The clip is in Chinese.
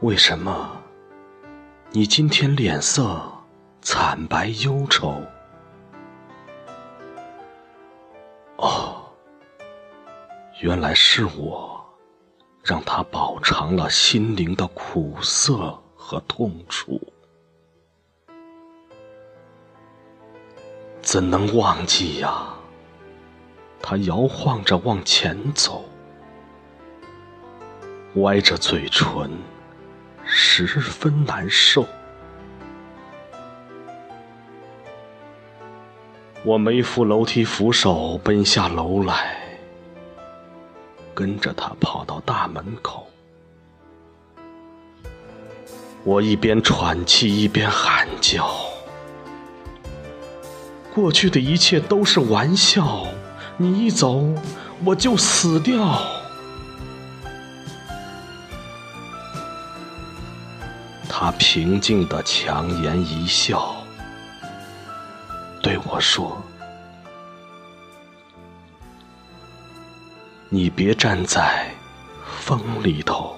为什么你今天脸色惨白忧愁？哦，原来是我让他饱尝了心灵的苦涩和痛楚，怎能忘记呀？他摇晃着往前走，歪着嘴唇，十分难受。我没扶楼梯扶手，奔下楼来，跟着他跑到大门口。我一边喘气一边喊叫：“过去的一切都是玩笑，你一走我就死掉。”他平静的强颜一笑。对我说：“你别站在风里头。”